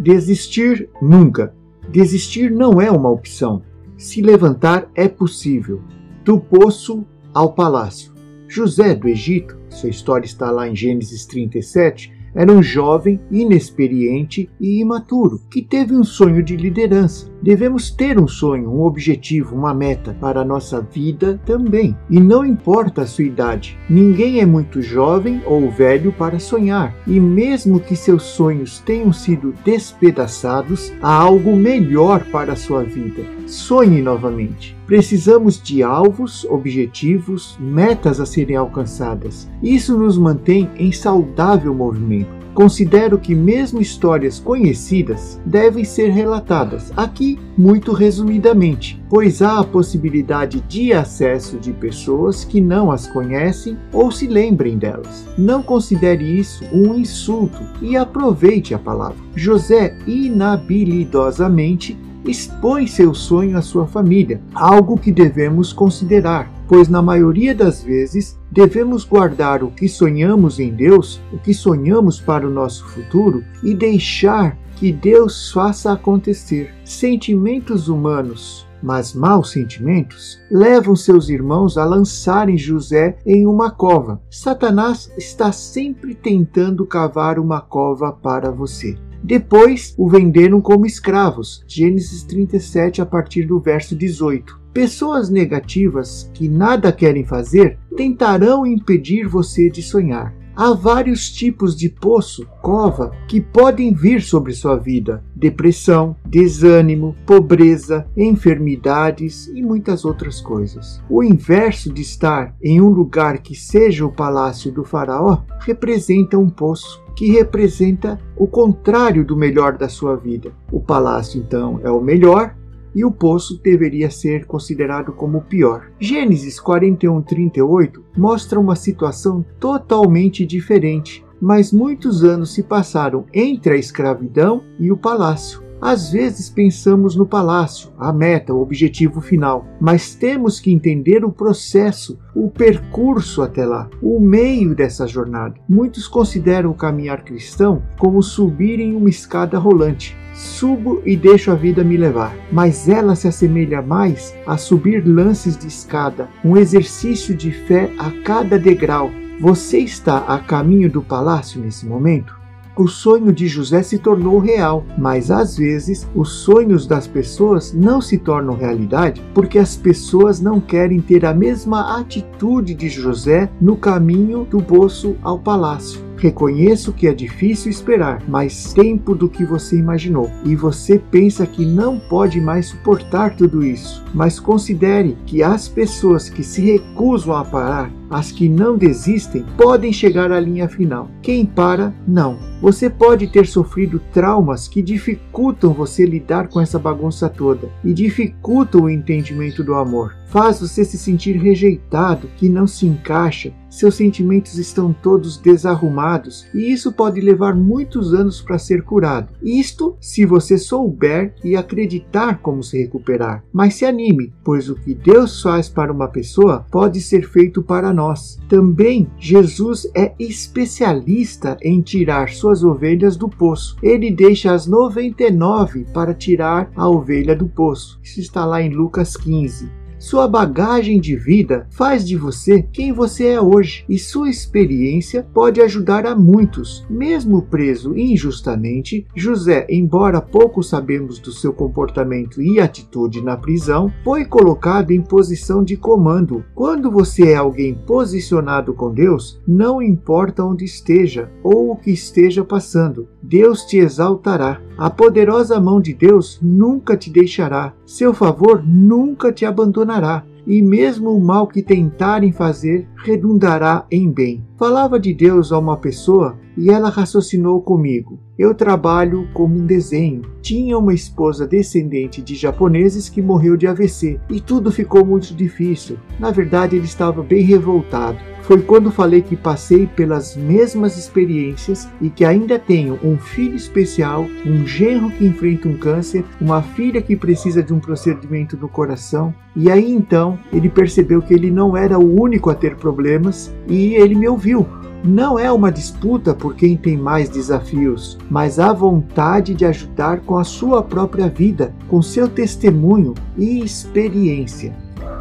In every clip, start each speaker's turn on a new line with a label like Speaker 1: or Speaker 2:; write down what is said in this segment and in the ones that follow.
Speaker 1: Desistir nunca. Desistir não é uma opção. Se levantar é possível. Do poço ao palácio. José do Egito, sua história está lá em Gênesis 37, era um jovem inexperiente e imaturo que teve um sonho de liderança. Devemos ter um sonho, um objetivo, uma meta para a nossa vida também. E não importa a sua idade, ninguém é muito jovem ou velho para sonhar. E mesmo que seus sonhos tenham sido despedaçados, há algo melhor para a sua vida. Sonhe novamente. Precisamos de alvos, objetivos, metas a serem alcançadas. Isso nos mantém em saudável movimento. Considero que mesmo histórias conhecidas devem ser relatadas aqui muito resumidamente, pois há a possibilidade de acesso de pessoas que não as conhecem ou se lembrem delas. Não considere isso um insulto e aproveite a palavra. José inabilidosamente expõe seu sonho à sua família, algo que devemos considerar, pois na maioria das vezes devemos guardar o que sonhamos em Deus, o que sonhamos para o nosso futuro e deixar que Deus faça acontecer. Sentimentos humanos mas maus sentimentos levam seus irmãos a lançarem José em uma cova. Satanás está sempre tentando cavar uma cova para você. Depois o venderam como escravos. Gênesis 37, a partir do verso 18. Pessoas negativas que nada querem fazer tentarão impedir você de sonhar. Há vários tipos de poço, cova, que podem vir sobre sua vida: depressão, desânimo, pobreza, enfermidades e muitas outras coisas. O inverso de estar em um lugar que seja o palácio do Faraó representa um poço que representa o contrário do melhor da sua vida. O palácio, então, é o melhor e o poço deveria ser considerado como o pior. Gênesis 41:38 mostra uma situação totalmente diferente, mas muitos anos se passaram entre a escravidão e o palácio. Às vezes pensamos no palácio, a meta, o objetivo final, mas temos que entender o processo, o percurso até lá, o meio dessa jornada. Muitos consideram o caminhar cristão como subir em uma escada rolante. Subo e deixo a vida me levar, mas ela se assemelha mais a subir lances de escada, um exercício de fé a cada degrau. Você está a caminho do palácio nesse momento? O sonho de José se tornou real, mas às vezes os sonhos das pessoas não se tornam realidade porque as pessoas não querem ter a mesma atitude de José no caminho do poço ao palácio. Reconheço que é difícil esperar mais tempo do que você imaginou e você pensa que não pode mais suportar tudo isso. Mas considere que as pessoas que se recusam a parar, as que não desistem, podem chegar à linha final. Quem para, não. Você pode ter sofrido traumas que dificultam você lidar com essa bagunça toda e dificultam o entendimento do amor faz você se sentir rejeitado, que não se encaixa, seus sentimentos estão todos desarrumados e isso pode levar muitos anos para ser curado. Isto se você souber e acreditar como se recuperar. Mas se anime, pois o que Deus faz para uma pessoa pode ser feito para nós. Também Jesus é especialista em tirar suas ovelhas do poço. Ele deixa as 99 para tirar a ovelha do poço. Isso está lá em Lucas 15. Sua bagagem de vida faz de você quem você é hoje e sua experiência pode ajudar a muitos. Mesmo preso injustamente, José, embora pouco sabemos do seu comportamento e atitude na prisão, foi colocado em posição de comando. Quando você é alguém posicionado com Deus, não importa onde esteja ou o que esteja passando, Deus te exaltará. A poderosa mão de Deus nunca te deixará. Seu favor nunca te abandonará e mesmo o mal que tentarem fazer redundará em bem. Falava de Deus a uma pessoa e ela raciocinou comigo. Eu trabalho como um desenho. Tinha uma esposa descendente de japoneses que morreu de AVC e tudo ficou muito difícil. Na verdade, ele estava bem revoltado. Foi quando falei que passei pelas mesmas experiências e que ainda tenho um filho especial, um genro que enfrenta um câncer, uma filha que precisa de um procedimento no coração. E aí então ele percebeu que ele não era o único a ter problemas e ele me ouviu Não é uma disputa por quem tem mais desafios, mas a vontade de ajudar com a sua própria vida, com seu testemunho e experiência.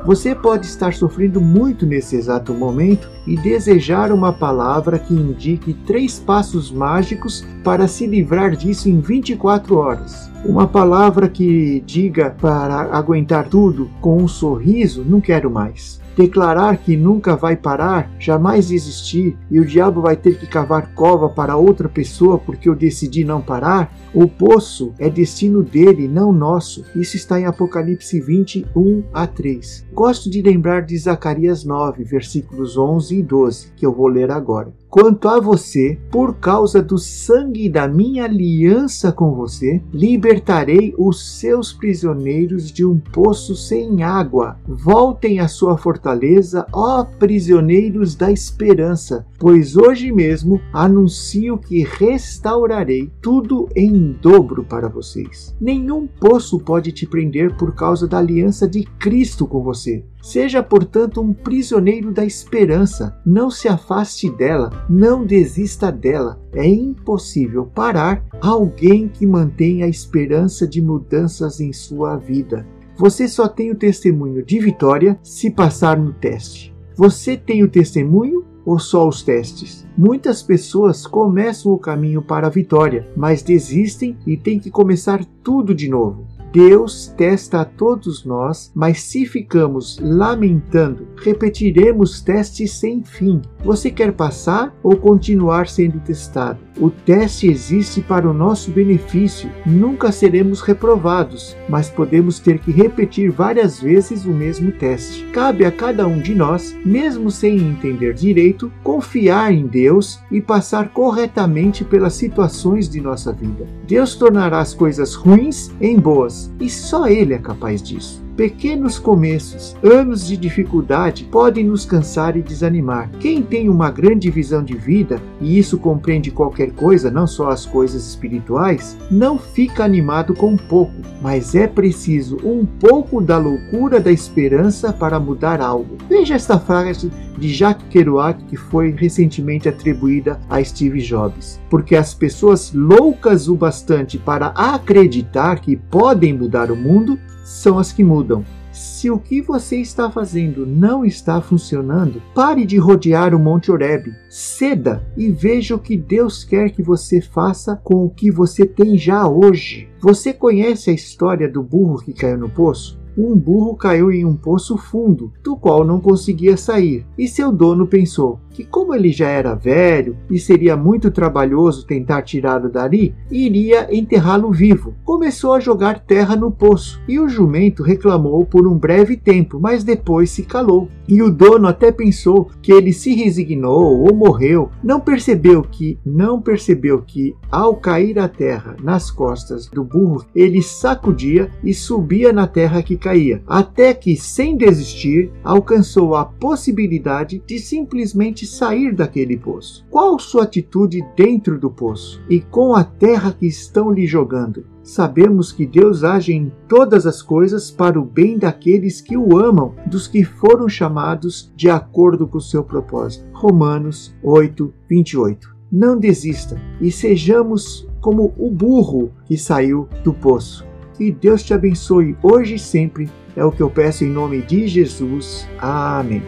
Speaker 1: Você pode estar sofrendo muito nesse exato momento e desejar uma palavra que indique três passos mágicos para se livrar disso em 24 horas. Uma palavra que diga para aguentar tudo com um sorriso, não quero mais declarar que nunca vai parar, jamais desistir e o diabo vai ter que cavar cova para outra pessoa porque eu decidi não parar, o poço é destino dele, não nosso. Isso está em Apocalipse 21 a 3. Gosto de lembrar de Zacarias 9, versículos 11 12, que eu vou ler agora. Quanto a você, por causa do sangue da minha aliança com você, libertarei os seus prisioneiros de um poço sem água. Voltem à sua fortaleza, ó prisioneiros da esperança, pois hoje mesmo anuncio que restaurarei tudo em dobro para vocês. Nenhum poço pode te prender por causa da aliança de Cristo com você. Seja, portanto, um prisioneiro da esperança. Não se afaste dela, não desista dela. É impossível parar alguém que mantém a esperança de mudanças em sua vida. Você só tem o testemunho de vitória se passar no teste. Você tem o testemunho ou só os testes? Muitas pessoas começam o caminho para a vitória, mas desistem e têm que começar tudo de novo. Deus testa a todos nós, mas se ficamos lamentando, repetiremos testes sem fim. Você quer passar ou continuar sendo testado? O teste existe para o nosso benefício. Nunca seremos reprovados, mas podemos ter que repetir várias vezes o mesmo teste. Cabe a cada um de nós, mesmo sem entender direito, confiar em Deus e passar corretamente pelas situações de nossa vida. Deus tornará as coisas ruins em boas, e só Ele é capaz disso. Pequenos começos, anos de dificuldade podem nos cansar e desanimar. Quem tem uma grande visão de vida, e isso compreende qualquer coisa, não só as coisas espirituais, não fica animado com pouco, mas é preciso um pouco da loucura da esperança para mudar algo. Veja esta frase de Jacques Kerouac que foi recentemente atribuída a Steve Jobs. Porque as pessoas loucas o bastante para acreditar que podem mudar o mundo são as que mudam. Se o que você está fazendo não está funcionando, pare de rodear o Monte Oreb, ceda e veja o que Deus quer que você faça com o que você tem já hoje. Você conhece a história do burro que caiu no poço? um burro caiu em um poço fundo, do qual não conseguia sair, e seu dono pensou que, como ele já era velho e seria muito trabalhoso tentar tirá-lo dali, iria enterrá-lo vivo. Começou a jogar terra no poço, e o jumento reclamou por um breve tempo, mas depois se calou. E o dono até pensou que ele se resignou ou morreu. Não percebeu que, não percebeu que, ao cair a terra nas costas do burro, ele sacudia e subia na terra que caía, até que, sem desistir, alcançou a possibilidade de simplesmente sair daquele poço. Qual sua atitude dentro do poço e com a terra que estão lhe jogando? Sabemos que Deus age em todas as coisas para o bem daqueles que o amam, dos que foram chamados de acordo com o seu propósito. Romanos 8, 28. Não desista e sejamos como o burro que saiu do poço. Que Deus te abençoe hoje e sempre. É o que eu peço em nome de Jesus. Amém.